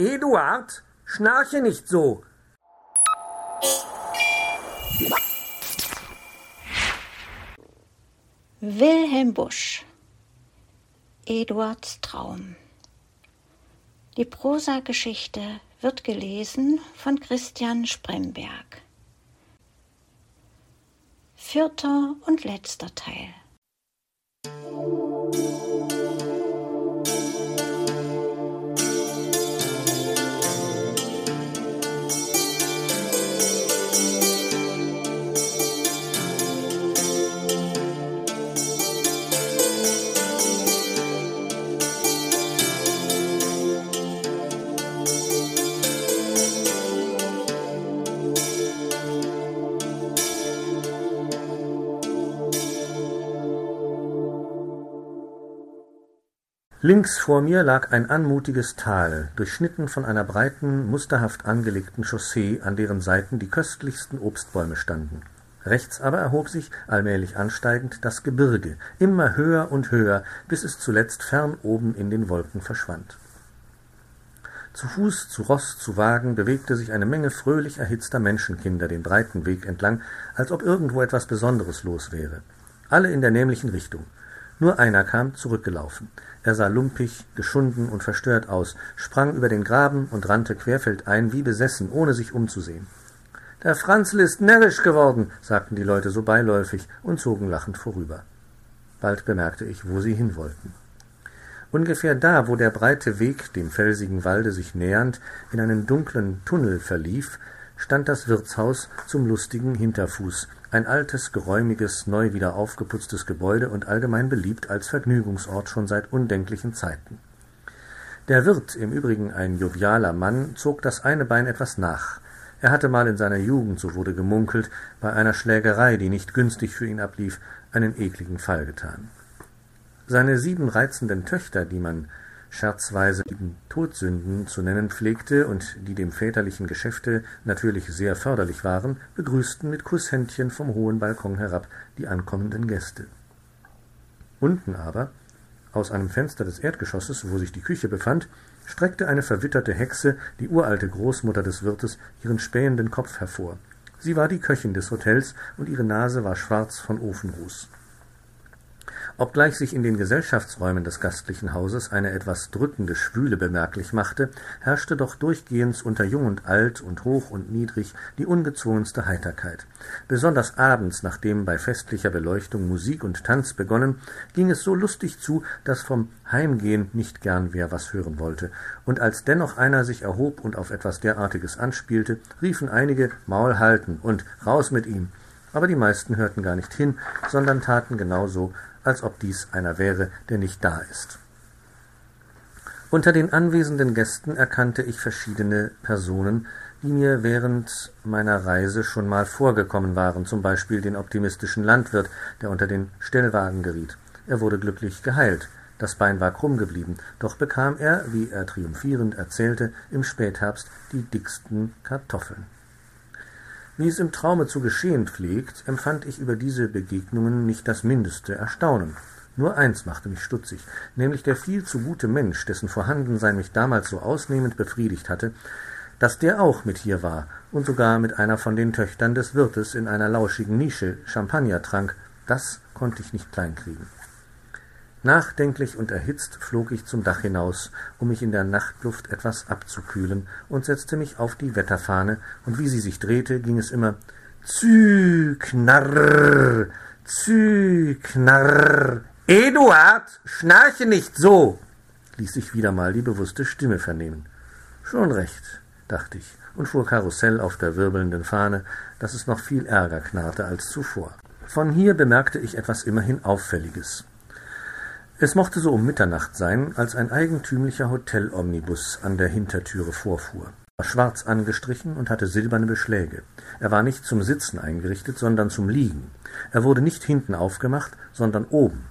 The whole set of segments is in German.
Eduard, schnarche nicht so. Wilhelm Busch Eduards Traum Die Prosageschichte wird gelesen von Christian Spremberg. Vierter und letzter Teil. Links vor mir lag ein anmutiges Tal, durchschnitten von einer breiten, musterhaft angelegten Chaussee, an deren Seiten die köstlichsten Obstbäume standen. Rechts aber erhob sich, allmählich ansteigend, das Gebirge, immer höher und höher, bis es zuletzt fern oben in den Wolken verschwand. Zu Fuß, zu Ross, zu Wagen bewegte sich eine Menge fröhlich erhitzter Menschenkinder den breiten Weg entlang, als ob irgendwo etwas Besonderes los wäre. Alle in der nämlichen Richtung. Nur einer kam zurückgelaufen. Er sah lumpig, geschunden und verstört aus, sprang über den Graben und rannte querfeldein wie besessen, ohne sich umzusehen. Der Franzl ist närrisch geworden, sagten die Leute so beiläufig und zogen lachend vorüber. Bald bemerkte ich, wo sie hinwollten. Ungefähr da, wo der breite Weg, dem felsigen Walde sich nähernd, in einen dunklen Tunnel verlief, stand das Wirtshaus zum lustigen Hinterfuß, ein altes, geräumiges, neu wieder aufgeputztes Gebäude und allgemein beliebt als Vergnügungsort schon seit undenklichen Zeiten. Der Wirt, im Übrigen ein jovialer Mann, zog das eine Bein etwas nach. Er hatte mal in seiner Jugend, so wurde gemunkelt, bei einer Schlägerei, die nicht günstig für ihn ablief, einen ekligen Fall getan. Seine sieben reizenden Töchter, die man scherzweise Todsünden zu nennen pflegte und die dem väterlichen Geschäfte natürlich sehr förderlich waren, begrüßten mit Kusshändchen vom hohen Balkon herab die ankommenden Gäste. Unten aber, aus einem Fenster des Erdgeschosses, wo sich die Küche befand, streckte eine verwitterte Hexe, die uralte Großmutter des Wirtes, ihren spähenden Kopf hervor. Sie war die Köchin des Hotels und ihre Nase war schwarz von Ofenruß. Obgleich sich in den Gesellschaftsräumen des gastlichen Hauses eine etwas drückende Schwüle bemerklich machte, herrschte doch durchgehends unter Jung und Alt und Hoch und Niedrig die ungezwungenste Heiterkeit. Besonders abends, nachdem bei festlicher Beleuchtung Musik und Tanz begonnen, ging es so lustig zu, dass vom Heimgehen nicht gern wer was hören wollte, und als dennoch einer sich erhob und auf etwas derartiges anspielte, riefen einige Maul halten und raus mit ihm, aber die meisten hörten gar nicht hin, sondern taten genau so, als ob dies einer wäre, der nicht da ist. Unter den anwesenden Gästen erkannte ich verschiedene Personen, die mir während meiner Reise schon mal vorgekommen waren, zum Beispiel den optimistischen Landwirt, der unter den Stellwagen geriet. Er wurde glücklich geheilt. Das Bein war krumm geblieben, doch bekam er, wie er triumphierend erzählte, im Spätherbst die dicksten Kartoffeln. Wie es im Traume zu geschehen pflegt, empfand ich über diese Begegnungen nicht das mindeste Erstaunen. Nur eins machte mich stutzig, nämlich der viel zu gute Mensch, dessen Vorhandensein mich damals so ausnehmend befriedigt hatte, dass der auch mit hier war und sogar mit einer von den Töchtern des Wirtes in einer lauschigen Nische Champagner trank, das konnte ich nicht kleinkriegen. Nachdenklich und erhitzt flog ich zum Dach hinaus, um mich in der Nachtluft etwas abzukühlen, und setzte mich auf die Wetterfahne, und wie sie sich drehte, ging es immer Zü, knarr, Zü, knarr. Eduard, schnarche nicht so, ließ sich wieder mal die bewusste Stimme vernehmen. Schon recht, dachte ich und fuhr Karussell auf der wirbelnden Fahne, dass es noch viel ärger knarrte als zuvor. Von hier bemerkte ich etwas immerhin Auffälliges. Es mochte so um Mitternacht sein, als ein eigentümlicher Hotelomnibus an der Hintertüre vorfuhr. Er war schwarz angestrichen und hatte silberne Beschläge. Er war nicht zum Sitzen eingerichtet, sondern zum Liegen. Er wurde nicht hinten aufgemacht, sondern oben.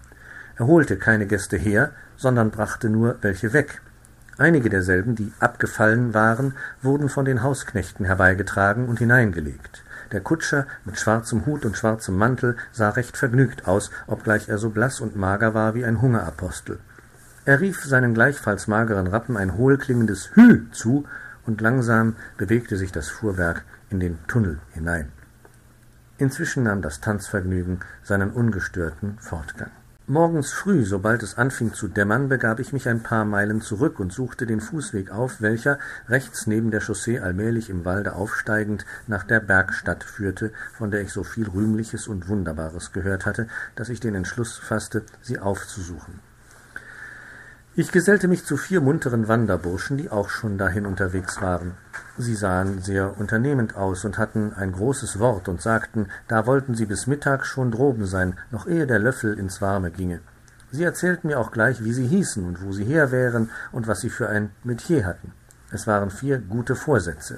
Er holte keine Gäste her, sondern brachte nur welche weg. Einige derselben, die abgefallen waren, wurden von den Hausknechten herbeigetragen und hineingelegt. Der Kutscher mit schwarzem Hut und schwarzem Mantel sah recht vergnügt aus, obgleich er so blass und mager war wie ein Hungerapostel. Er rief seinen gleichfalls mageren Rappen ein hohlklingendes Hü zu, und langsam bewegte sich das Fuhrwerk in den Tunnel hinein. Inzwischen nahm das Tanzvergnügen seinen ungestörten Fortgang. Morgens früh, sobald es anfing zu dämmern, begab ich mich ein paar Meilen zurück und suchte den Fußweg auf, welcher, rechts neben der Chaussee allmählich im Walde aufsteigend, nach der Bergstadt führte, von der ich so viel Rühmliches und Wunderbares gehört hatte, dass ich den Entschluss fasste, sie aufzusuchen. Ich gesellte mich zu vier munteren Wanderburschen, die auch schon dahin unterwegs waren. Sie sahen sehr unternehmend aus und hatten ein großes Wort und sagten, da wollten sie bis Mittag schon droben sein, noch ehe der Löffel ins Warme ginge. Sie erzählten mir auch gleich, wie sie hießen und wo sie her wären und was sie für ein Metier hatten. Es waren vier gute Vorsätze.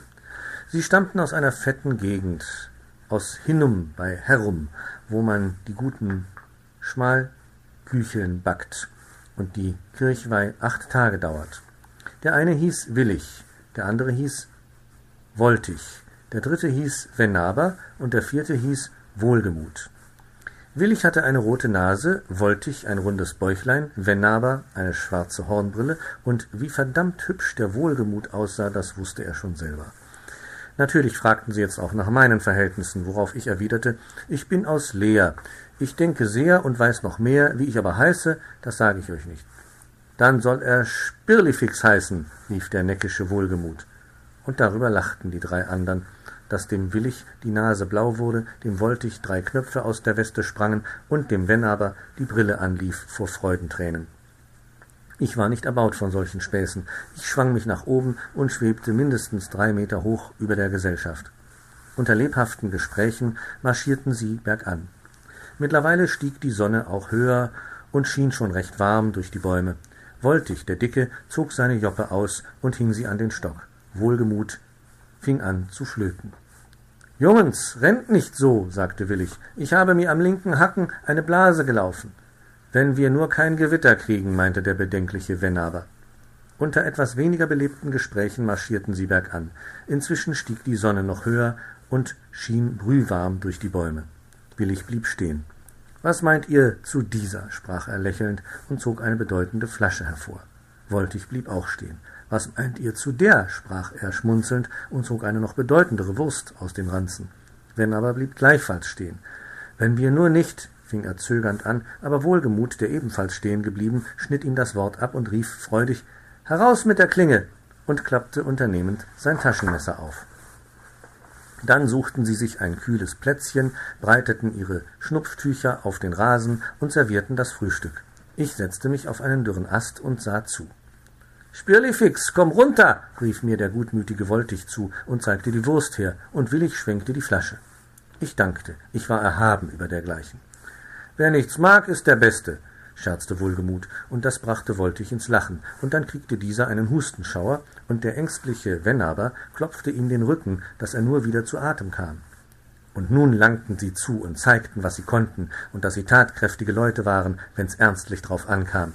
Sie stammten aus einer fetten Gegend, aus Hinnum bei Herrum, wo man die guten Schmalkücheln backt und die Kirchweih acht Tage dauert. Der eine hieß Willig, der andere hieß Woltig, der dritte hieß Venaber und der vierte hieß Wohlgemut. Willig hatte eine rote Nase, Woltig ein rundes Bäuchlein, Venaber eine schwarze Hornbrille, und wie verdammt hübsch der Wohlgemut aussah, das wusste er schon selber. Natürlich fragten sie jetzt auch nach meinen Verhältnissen, worauf ich erwiderte, ich bin aus Leer, ich denke sehr und weiß noch mehr, wie ich aber heiße, das sage ich euch nicht. Dann soll er Spirlifix heißen, rief der neckische Wohlgemut. Und darüber lachten die drei andern, dass dem Willig die Nase blau wurde, dem Woltig drei Knöpfe aus der Weste sprangen und dem Wenn aber die Brille anlief vor Freudentränen. Ich war nicht erbaut von solchen Späßen. Ich schwang mich nach oben und schwebte mindestens drei Meter hoch über der Gesellschaft. Unter lebhaften Gesprächen marschierten sie bergan. Mittlerweile stieg die Sonne auch höher und schien schon recht warm durch die Bäume. Woltig, der Dicke, zog seine Joppe aus und hing sie an den Stock. Wohlgemut fing an zu flöten. Jungens, rennt nicht so, sagte Willig. Ich habe mir am linken Hacken eine Blase gelaufen. Wenn wir nur kein Gewitter kriegen, meinte der bedenkliche Wennaber. Unter etwas weniger belebten Gesprächen marschierten sie bergan. Inzwischen stieg die Sonne noch höher und schien brühwarm durch die Bäume. Willig blieb stehen. Was meint ihr zu dieser? sprach er lächelnd und zog eine bedeutende Flasche hervor. Woltig blieb auch stehen. Was meint ihr zu der? sprach er schmunzelnd und zog eine noch bedeutendere Wurst aus dem Ranzen. Wenn aber blieb gleichfalls stehen. Wenn wir nur nicht, fing er zögernd an, aber Wohlgemut, der ebenfalls stehen geblieben, schnitt ihm das Wort ab und rief freudig Heraus mit der Klinge und klappte unternehmend sein Taschenmesser auf. Dann suchten sie sich ein kühles Plätzchen, breiteten ihre Schnupftücher auf den Rasen und servierten das Frühstück. Ich setzte mich auf einen dürren Ast und sah zu. Spirlifix, komm runter, rief mir der gutmütige Woltig zu und zeigte die Wurst her, und willig schwenkte die Flasche. Ich dankte, ich war erhaben über dergleichen. Wer nichts mag, ist der Beste, scherzte Wohlgemut, und das brachte Woltig ins Lachen, und dann kriegte dieser einen Hustenschauer, und der ängstliche Wennaber klopfte ihm den Rücken, dass er nur wieder zu Atem kam. Und nun langten sie zu und zeigten, was sie konnten, und dass sie tatkräftige Leute waren, wenn's ernstlich drauf ankam.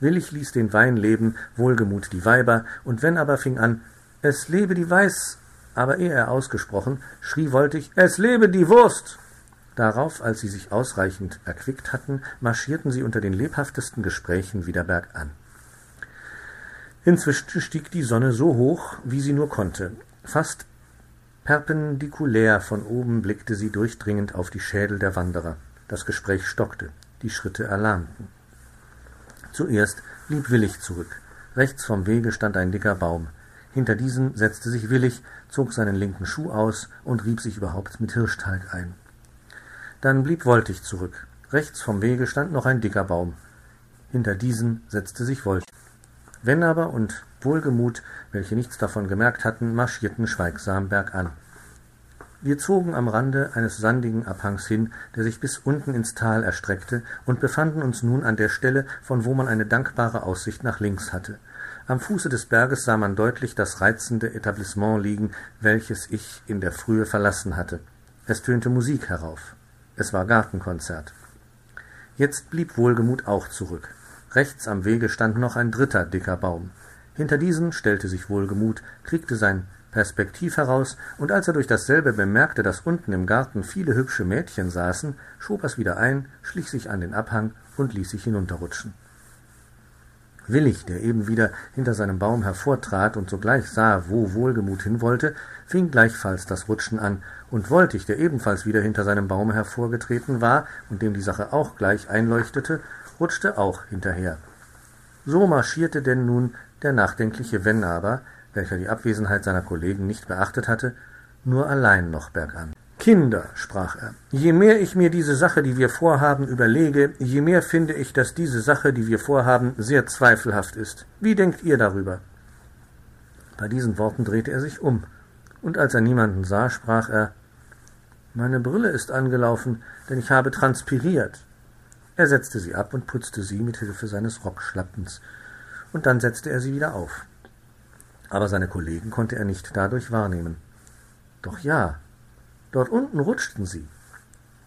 Willig ließ den Wein leben, Wohlgemut die Weiber, und wenn aber fing an, es lebe die Weiß, aber ehe er ausgesprochen, schrie Woltig, es lebe die Wurst! Darauf, als sie sich ausreichend erquickt hatten, marschierten sie unter den lebhaftesten Gesprächen wieder bergan. Inzwischen stieg die Sonne so hoch, wie sie nur konnte. Fast perpendikulär von oben blickte sie durchdringend auf die Schädel der Wanderer. Das Gespräch stockte, die Schritte erlahmten. Zuerst blieb Willig zurück. Rechts vom Wege stand ein dicker Baum. Hinter diesen setzte sich Willig, zog seinen linken Schuh aus und rieb sich überhaupt mit Hirschtalg ein. Dann blieb Woltig zurück. Rechts vom Wege stand noch ein dicker Baum. Hinter diesen setzte sich Woltig. Wennaber und Wohlgemut, welche nichts davon gemerkt hatten, marschierten schweigsam bergan. Wir zogen am Rande eines sandigen Abhangs hin, der sich bis unten ins Tal erstreckte, und befanden uns nun an der Stelle, von wo man eine dankbare Aussicht nach links hatte. Am Fuße des Berges sah man deutlich das reizende Etablissement liegen, welches ich in der Frühe verlassen hatte. Es tönte Musik herauf. Es war Gartenkonzert. Jetzt blieb Wohlgemut auch zurück. Rechts am Wege stand noch ein dritter dicker Baum. Hinter diesen stellte sich Wohlgemut, kriegte sein Perspektiv heraus, und als er durch dasselbe bemerkte, dass unten im Garten viele hübsche Mädchen saßen, schob er's wieder ein, schlich sich an den Abhang und ließ sich hinunterrutschen. Willig, der eben wieder hinter seinem Baum hervortrat und sogleich sah, wo Wohlgemut hin wollte, fing gleichfalls das Rutschen an, und Woltig, der ebenfalls wieder hinter seinem Baum hervorgetreten war und dem die Sache auch gleich einleuchtete, rutschte auch hinterher. So marschierte denn nun der nachdenkliche Wennaber, welcher die Abwesenheit seiner Kollegen nicht beachtet hatte, nur allein noch bergan. Kinder, sprach er, je mehr ich mir diese Sache, die wir vorhaben, überlege, je mehr finde ich, dass diese Sache, die wir vorhaben, sehr zweifelhaft ist. Wie denkt ihr darüber? Bei diesen Worten drehte er sich um, und als er niemanden sah, sprach er Meine Brille ist angelaufen, denn ich habe transpiriert. Er setzte sie ab und putzte sie mit Hilfe seines Rockschlappens, und dann setzte er sie wieder auf. Aber seine Kollegen konnte er nicht dadurch wahrnehmen. Doch ja, Dort unten rutschten sie.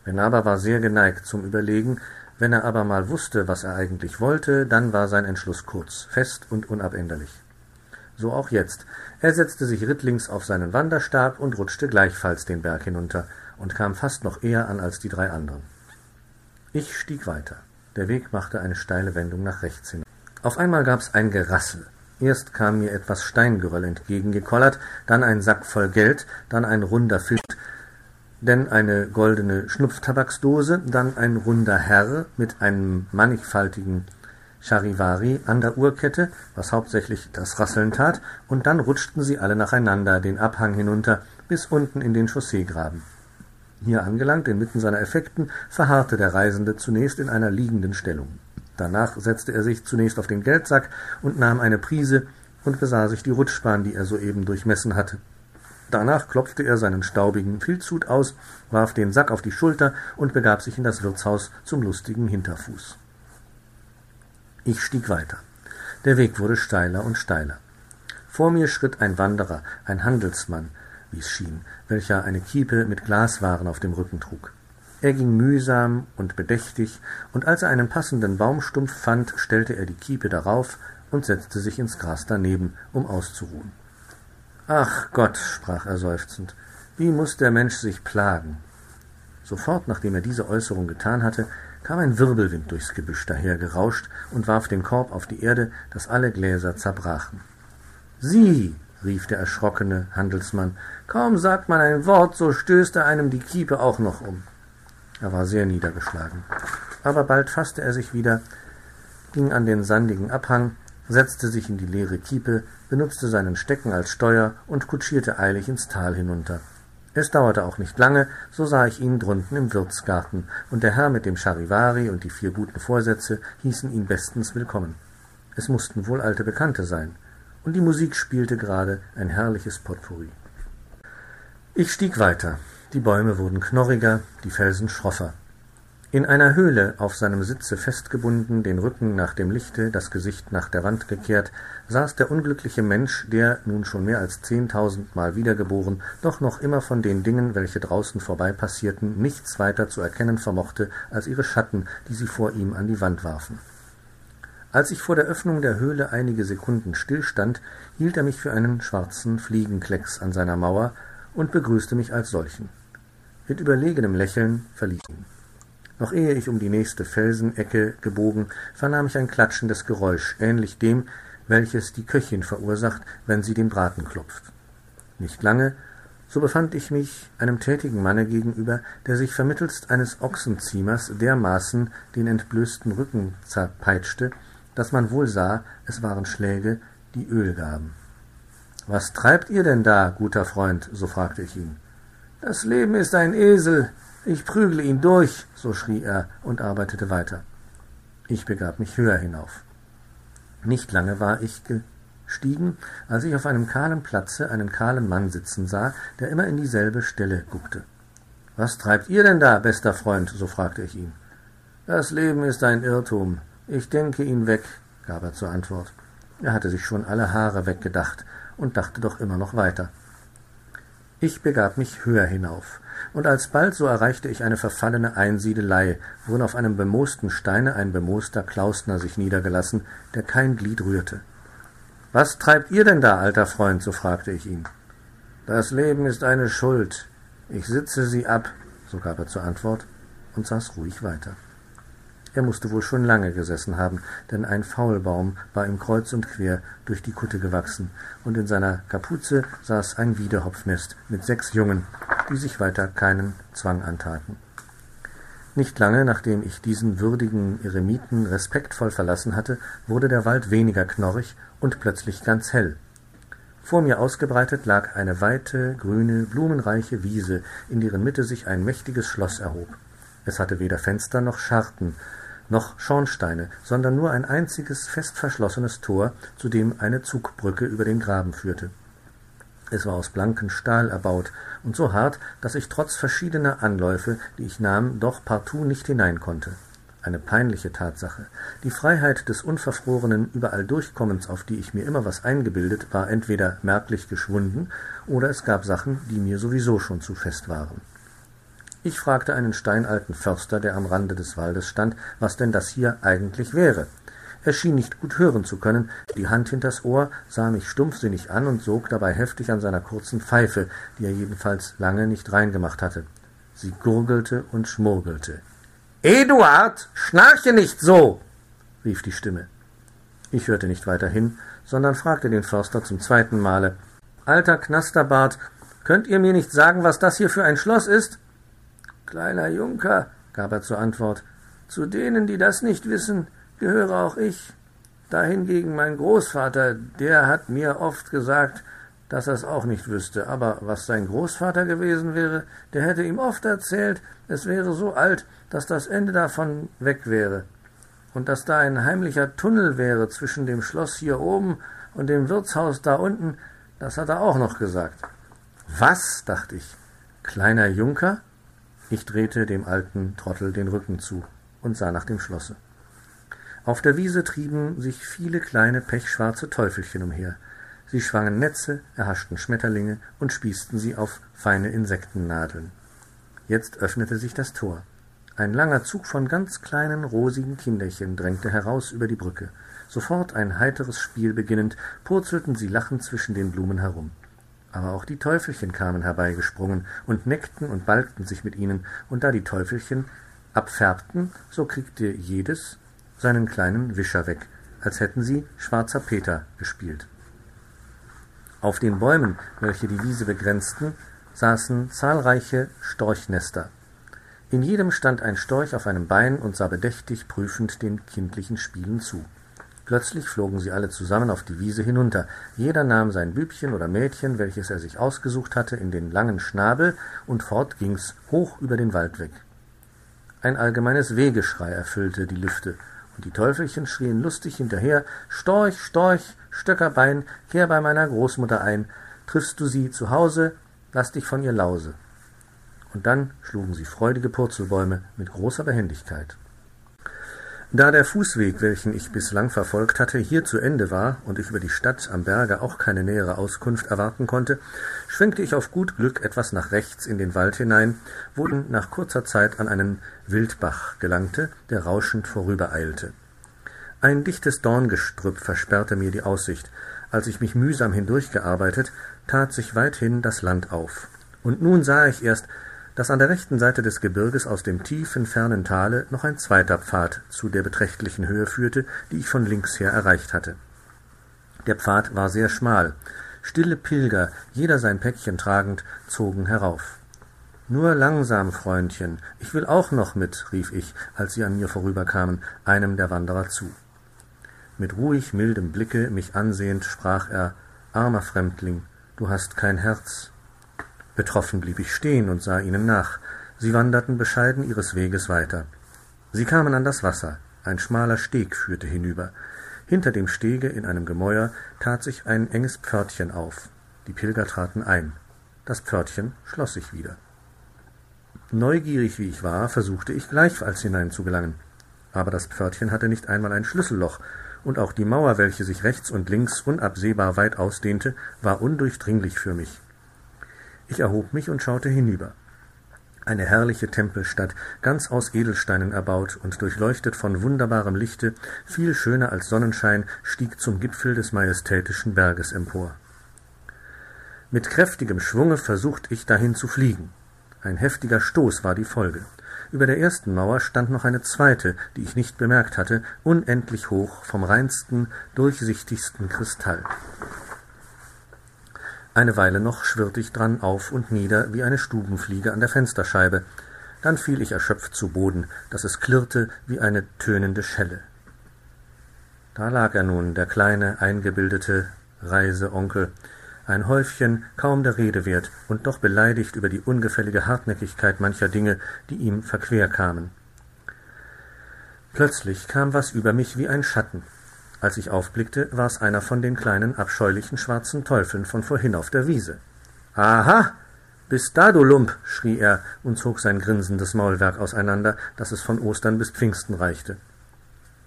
Benaber war sehr geneigt zum Überlegen, wenn er aber mal wusste, was er eigentlich wollte, dann war sein Entschluss kurz, fest und unabänderlich. So auch jetzt. Er setzte sich rittlings auf seinen Wanderstab und rutschte gleichfalls den Berg hinunter und kam fast noch eher an als die drei anderen. Ich stieg weiter. Der Weg machte eine steile Wendung nach rechts hin. Auf einmal gab's ein Gerassel. Erst kam mir etwas Steingeröll entgegengekollert, dann ein Sack voll Geld, dann ein runder Fisch, denn eine goldene Schnupftabaksdose, dann ein runder Herr mit einem mannigfaltigen Charivari an der Uhrkette, was hauptsächlich das Rasseln tat, und dann rutschten sie alle nacheinander den Abhang hinunter bis unten in den Chausseegraben. Hier angelangt, inmitten seiner Effekten, verharrte der Reisende zunächst in einer liegenden Stellung. Danach setzte er sich zunächst auf den Geldsack und nahm eine Prise und besah sich die Rutschbahn, die er soeben durchmessen hatte. Danach klopfte er seinen staubigen Filzhut aus, warf den Sack auf die Schulter und begab sich in das Wirtshaus zum lustigen Hinterfuß. Ich stieg weiter. Der Weg wurde steiler und steiler. Vor mir schritt ein Wanderer, ein Handelsmann, wie es schien, welcher eine Kiepe mit Glaswaren auf dem Rücken trug. Er ging mühsam und bedächtig, und als er einen passenden Baumstumpf fand, stellte er die Kiepe darauf und setzte sich ins Gras daneben, um auszuruhen. Ach Gott, sprach er seufzend, wie muss der Mensch sich plagen? Sofort, nachdem er diese Äußerung getan hatte, kam ein Wirbelwind durchs Gebüsch dahergerauscht und warf den Korb auf die Erde, dass alle Gläser zerbrachen. Sieh, rief der erschrockene Handelsmann, kaum sagt man ein Wort, so stößt er einem die Kiepe auch noch um. Er war sehr niedergeschlagen. Aber bald fasste er sich wieder, ging an den sandigen Abhang, setzte sich in die leere Kiepe, benutzte seinen Stecken als Steuer und kutschierte eilig ins Tal hinunter. Es dauerte auch nicht lange, so sah ich ihn drunten im Wirtsgarten, und der Herr mit dem Charivari und die vier guten Vorsätze hießen ihn bestens willkommen. Es mussten wohl alte Bekannte sein, und die Musik spielte gerade ein herrliches Potpourri. Ich stieg weiter. Die Bäume wurden knorriger, die Felsen schroffer. In einer Höhle, auf seinem Sitze festgebunden, den Rücken nach dem Lichte, das Gesicht nach der Wand gekehrt, saß der unglückliche Mensch, der, nun schon mehr als zehntausendmal wiedergeboren, doch noch immer von den Dingen, welche draußen vorbei passierten, nichts weiter zu erkennen vermochte als ihre Schatten, die sie vor ihm an die Wand warfen. Als ich vor der Öffnung der Höhle einige Sekunden stillstand, hielt er mich für einen schwarzen Fliegenklecks an seiner Mauer und begrüßte mich als solchen. Mit überlegenem Lächeln verließ ihn. Noch ehe ich um die nächste Felsenecke gebogen, vernahm ich ein klatschendes Geräusch, ähnlich dem, welches die Köchin verursacht, wenn sie den Braten klopft. Nicht lange, so befand ich mich einem tätigen Manne gegenüber, der sich vermittelst eines Ochsenziehmers dermaßen den entblößten Rücken zerpeitschte, dass man wohl sah, es waren Schläge, die Öl gaben. Was treibt ihr denn da, guter Freund? so fragte ich ihn. Das Leben ist ein Esel, ich prügle ihn durch, so schrie er und arbeitete weiter. Ich begab mich höher hinauf. Nicht lange war ich gestiegen, als ich auf einem kahlen Platze einen kahlen Mann sitzen sah, der immer in dieselbe Stelle guckte. Was treibt ihr denn da, bester Freund? so fragte ich ihn. Das Leben ist ein Irrtum. Ich denke ihn weg, gab er zur Antwort. Er hatte sich schon alle Haare weggedacht und dachte doch immer noch weiter. Ich begab mich höher hinauf und alsbald so erreichte ich eine verfallene Einsiedelei, worin auf einem bemoosten Steine ein bemooster Klausner sich niedergelassen, der kein Glied rührte. Was treibt ihr denn da, alter Freund? so fragte ich ihn. Das Leben ist eine Schuld. Ich sitze sie ab, so gab er zur Antwort und saß ruhig weiter. Er musste wohl schon lange gesessen haben, denn ein Faulbaum war ihm kreuz und quer durch die Kutte gewachsen, und in seiner Kapuze saß ein Wiedehopfnest mit sechs Jungen, die sich weiter keinen Zwang antaten. Nicht lange, nachdem ich diesen würdigen Eremiten respektvoll verlassen hatte, wurde der Wald weniger knorrig und plötzlich ganz hell. Vor mir ausgebreitet lag eine weite, grüne, blumenreiche Wiese, in deren Mitte sich ein mächtiges Schloss erhob. Es hatte weder Fenster noch Scharten, noch Schornsteine, sondern nur ein einziges fest verschlossenes Tor, zu dem eine Zugbrücke über den Graben führte. Es war aus blankem Stahl erbaut und so hart, dass ich trotz verschiedener Anläufe, die ich nahm, doch partout nicht hinein konnte. Eine peinliche Tatsache. Die Freiheit des unverfrorenen Überall-Durchkommens, auf die ich mir immer was eingebildet, war entweder merklich geschwunden, oder es gab Sachen, die mir sowieso schon zu fest waren. Ich fragte einen steinalten Förster, der am Rande des Waldes stand, was denn das hier eigentlich wäre. Er schien nicht gut hören zu können, die Hand hinters Ohr, sah mich stumpfsinnig an und sog dabei heftig an seiner kurzen Pfeife, die er jedenfalls lange nicht reingemacht hatte. Sie gurgelte und schmurgelte. Eduard, schnarche nicht so! rief die Stimme. Ich hörte nicht weiter hin, sondern fragte den Förster zum zweiten Male Alter Knasterbart, könnt ihr mir nicht sagen, was das hier für ein Schloss ist? Kleiner Junker, gab er zur Antwort, zu denen, die das nicht wissen, gehöre auch ich. Dahingegen mein Großvater, der hat mir oft gesagt, dass er es auch nicht wüsste, aber was sein Großvater gewesen wäre, der hätte ihm oft erzählt, es wäre so alt, dass das Ende davon weg wäre, und dass da ein heimlicher Tunnel wäre zwischen dem Schloss hier oben und dem Wirtshaus da unten, das hat er auch noch gesagt. Was? dachte ich. Kleiner Junker? Ich drehte dem alten Trottel den Rücken zu und sah nach dem Schlosse. Auf der Wiese trieben sich viele kleine pechschwarze Teufelchen umher. Sie schwangen Netze, erhaschten Schmetterlinge und spießten sie auf feine Insektennadeln. Jetzt öffnete sich das Tor. Ein langer Zug von ganz kleinen, rosigen Kinderchen drängte heraus über die Brücke. Sofort ein heiteres Spiel beginnend, purzelten sie lachend zwischen den Blumen herum. Aber auch die Teufelchen kamen herbeigesprungen und neckten und balgten sich mit ihnen, und da die Teufelchen abfärbten, so kriegte jedes seinen kleinen Wischer weg, als hätten sie Schwarzer Peter gespielt. Auf den Bäumen, welche die Wiese begrenzten, saßen zahlreiche Storchnester. In jedem stand ein Storch auf einem Bein und sah bedächtig prüfend den kindlichen Spielen zu. Plötzlich flogen sie alle zusammen auf die Wiese hinunter. Jeder nahm sein Bübchen oder Mädchen, welches er sich ausgesucht hatte, in den langen Schnabel, und fort ging's hoch über den Wald weg. Ein allgemeines Wehgeschrei erfüllte die Lüfte, und die Teufelchen schrien lustig hinterher Storch, Storch, Stöckerbein, kehr bei meiner Großmutter ein, triffst du sie zu Hause, lass dich von ihr lause. Und dann schlugen sie freudige Purzelbäume mit großer Behendigkeit. Da der Fußweg, welchen ich bislang verfolgt hatte, hier zu Ende war und ich über die Stadt am Berge auch keine nähere Auskunft erwarten konnte, schwenkte ich auf gut Glück etwas nach rechts in den Wald hinein, wo ich nach kurzer Zeit an einen Wildbach gelangte, der rauschend vorübereilte. Ein dichtes Dorngestrüpp versperrte mir die Aussicht. Als ich mich mühsam hindurchgearbeitet, tat sich weithin das Land auf. Und nun sah ich erst, dass an der rechten Seite des Gebirges aus dem tiefen, fernen Tale noch ein zweiter Pfad zu der beträchtlichen Höhe führte, die ich von links her erreicht hatte. Der Pfad war sehr schmal. Stille Pilger, jeder sein Päckchen tragend, zogen herauf. Nur langsam, Freundchen, ich will auch noch mit, rief ich, als sie an mir vorüberkamen, einem der Wanderer zu. Mit ruhig mildem Blicke mich ansehend, sprach er Armer Fremdling, du hast kein Herz, Betroffen blieb ich stehen und sah ihnen nach. Sie wanderten bescheiden ihres Weges weiter. Sie kamen an das Wasser. Ein schmaler Steg führte hinüber. Hinter dem Stege in einem Gemäuer tat sich ein enges Pförtchen auf. Die Pilger traten ein. Das Pförtchen schloss sich wieder. Neugierig wie ich war, versuchte ich gleichfalls hineinzugelangen. Aber das Pförtchen hatte nicht einmal ein Schlüsselloch, und auch die Mauer, welche sich rechts und links unabsehbar weit ausdehnte, war undurchdringlich für mich. Ich erhob mich und schaute hinüber. Eine herrliche Tempelstadt, ganz aus Edelsteinen erbaut und durchleuchtet von wunderbarem Lichte, viel schöner als Sonnenschein, stieg zum Gipfel des majestätischen Berges empor. Mit kräftigem Schwunge versucht ich dahin zu fliegen. Ein heftiger Stoß war die Folge. Über der ersten Mauer stand noch eine zweite, die ich nicht bemerkt hatte, unendlich hoch, vom reinsten, durchsichtigsten Kristall. Eine Weile noch schwirrte ich dran auf und nieder wie eine Stubenfliege an der Fensterscheibe, dann fiel ich erschöpft zu Boden, dass es klirrte wie eine tönende Schelle. Da lag er nun, der kleine, eingebildete Reiseonkel, ein Häufchen kaum der Rede wert und doch beleidigt über die ungefällige Hartnäckigkeit mancher Dinge, die ihm verquer kamen. Plötzlich kam was über mich wie ein Schatten. Als ich aufblickte, war's einer von den kleinen, abscheulichen schwarzen Teufeln von vorhin auf der Wiese. Aha! Bist da, du Lump! schrie er und zog sein grinsendes Maulwerk auseinander, dass es von Ostern bis Pfingsten reichte.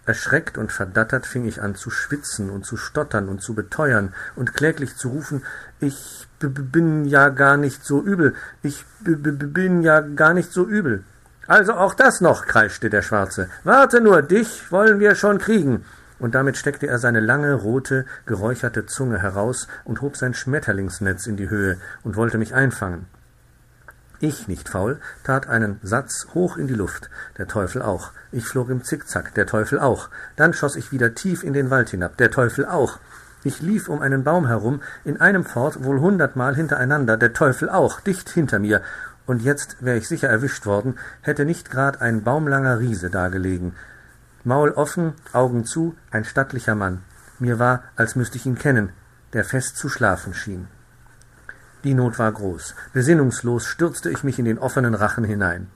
Erschreckt und verdattert fing ich an zu schwitzen und zu stottern und zu beteuern und kläglich zu rufen, ich bin ja gar nicht so übel, ich bin ja gar nicht so übel. Also auch das noch, kreischte der Schwarze. Warte nur, dich wollen wir schon kriegen. Und damit steckte er seine lange, rote, geräucherte Zunge heraus und hob sein Schmetterlingsnetz in die Höhe und wollte mich einfangen. Ich, nicht faul, tat einen Satz hoch in die Luft, der Teufel auch. Ich flog im Zickzack, der Teufel auch. Dann schoss ich wieder tief in den Wald hinab, der Teufel auch. Ich lief um einen Baum herum, in einem fort wohl hundertmal hintereinander, der Teufel auch, dicht hinter mir. Und jetzt wär ich sicher erwischt worden, hätte nicht grad ein baumlanger Riese dagelegen. Maul offen, Augen zu, ein stattlicher Mann. Mir war, als müsste ich ihn kennen, der fest zu schlafen schien. Die Not war groß. Besinnungslos stürzte ich mich in den offenen Rachen hinein.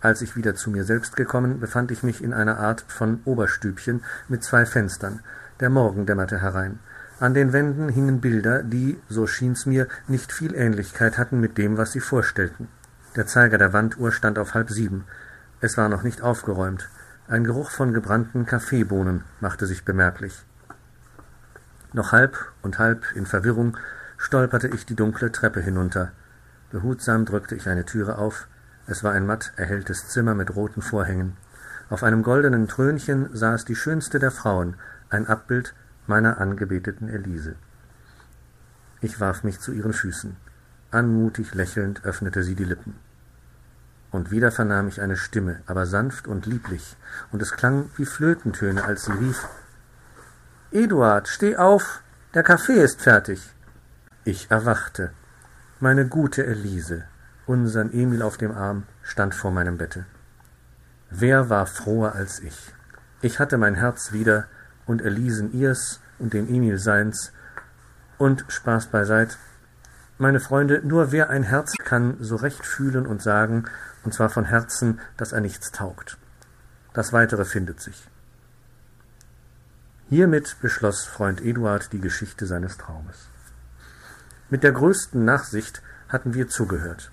Als ich wieder zu mir selbst gekommen, befand ich mich in einer Art von Oberstübchen mit zwei Fenstern. Der Morgen dämmerte herein. An den Wänden hingen Bilder, die, so schien's mir, nicht viel Ähnlichkeit hatten mit dem, was sie vorstellten. Der Zeiger der Wanduhr stand auf halb sieben. Es war noch nicht aufgeräumt. Ein Geruch von gebrannten Kaffeebohnen machte sich bemerklich. Noch halb und halb in Verwirrung stolperte ich die dunkle Treppe hinunter. Behutsam drückte ich eine Türe auf. Es war ein matt erhelltes Zimmer mit roten Vorhängen. Auf einem goldenen Thrönchen saß die schönste der Frauen, ein Abbild meiner angebeteten Elise. Ich warf mich zu ihren Füßen. Anmutig lächelnd öffnete sie die Lippen. Und wieder vernahm ich eine Stimme, aber sanft und lieblich, und es klang wie Flötentöne, als sie rief Eduard, steh auf, der Kaffee ist fertig. Ich erwachte. Meine gute Elise, unsern Emil auf dem Arm, stand vor meinem Bette. Wer war froher als ich? Ich hatte mein Herz wieder und Elisen ihrs und dem Emil seins. Und Spaß beiseit. Meine Freunde, nur wer ein Herz kann so recht fühlen und sagen, und zwar von Herzen, dass er nichts taugt. Das Weitere findet sich. Hiermit beschloss Freund Eduard die Geschichte seines Traumes. Mit der größten Nachsicht hatten wir zugehört.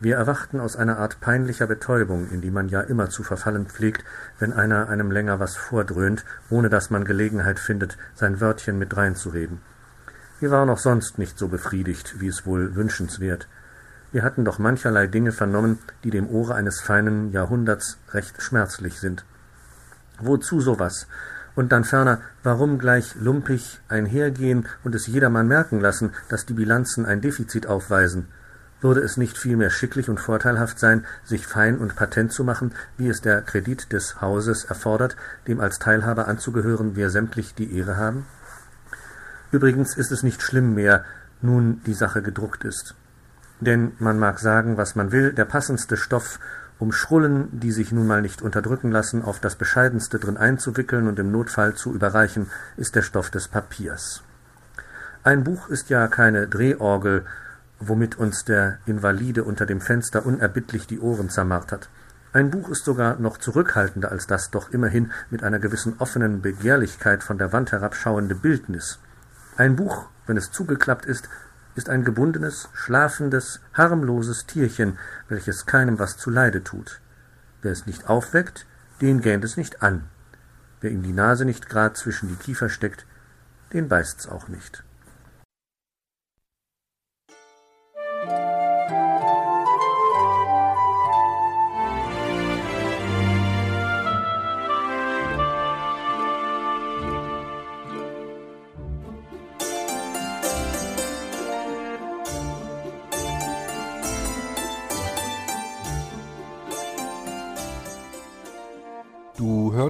Wir erwachten aus einer Art peinlicher Betäubung, in die man ja immer zu verfallen pflegt, wenn einer einem länger was vordröhnt, ohne dass man Gelegenheit findet, sein Wörtchen mit dreinzureden. Wir waren auch sonst nicht so befriedigt, wie es wohl wünschenswert. Wir hatten doch mancherlei Dinge vernommen, die dem Ohre eines feinen Jahrhunderts recht schmerzlich sind. Wozu sowas? Und dann ferner, warum gleich lumpig einhergehen und es jedermann merken lassen, dass die Bilanzen ein Defizit aufweisen? Würde es nicht vielmehr schicklich und vorteilhaft sein, sich fein und patent zu machen, wie es der Kredit des Hauses erfordert, dem als Teilhaber anzugehören wir sämtlich die Ehre haben? Übrigens ist es nicht schlimm mehr, nun die Sache gedruckt ist. Denn man mag sagen, was man will, der passendste Stoff um Schrullen, die sich nun mal nicht unterdrücken lassen, auf das Bescheidenste drin einzuwickeln und im Notfall zu überreichen, ist der Stoff des Papiers. Ein Buch ist ja keine Drehorgel, womit uns der Invalide unter dem Fenster unerbittlich die Ohren zermartert. Ein Buch ist sogar noch zurückhaltender als das doch immerhin mit einer gewissen offenen Begehrlichkeit von der Wand herabschauende Bildnis. Ein Buch, wenn es zugeklappt ist, ist ein gebundenes, schlafendes, harmloses Tierchen, welches keinem was zuleide tut. Wer es nicht aufweckt, den gähnt es nicht an. Wer ihm die Nase nicht grad zwischen die Kiefer steckt, den beißt's auch nicht.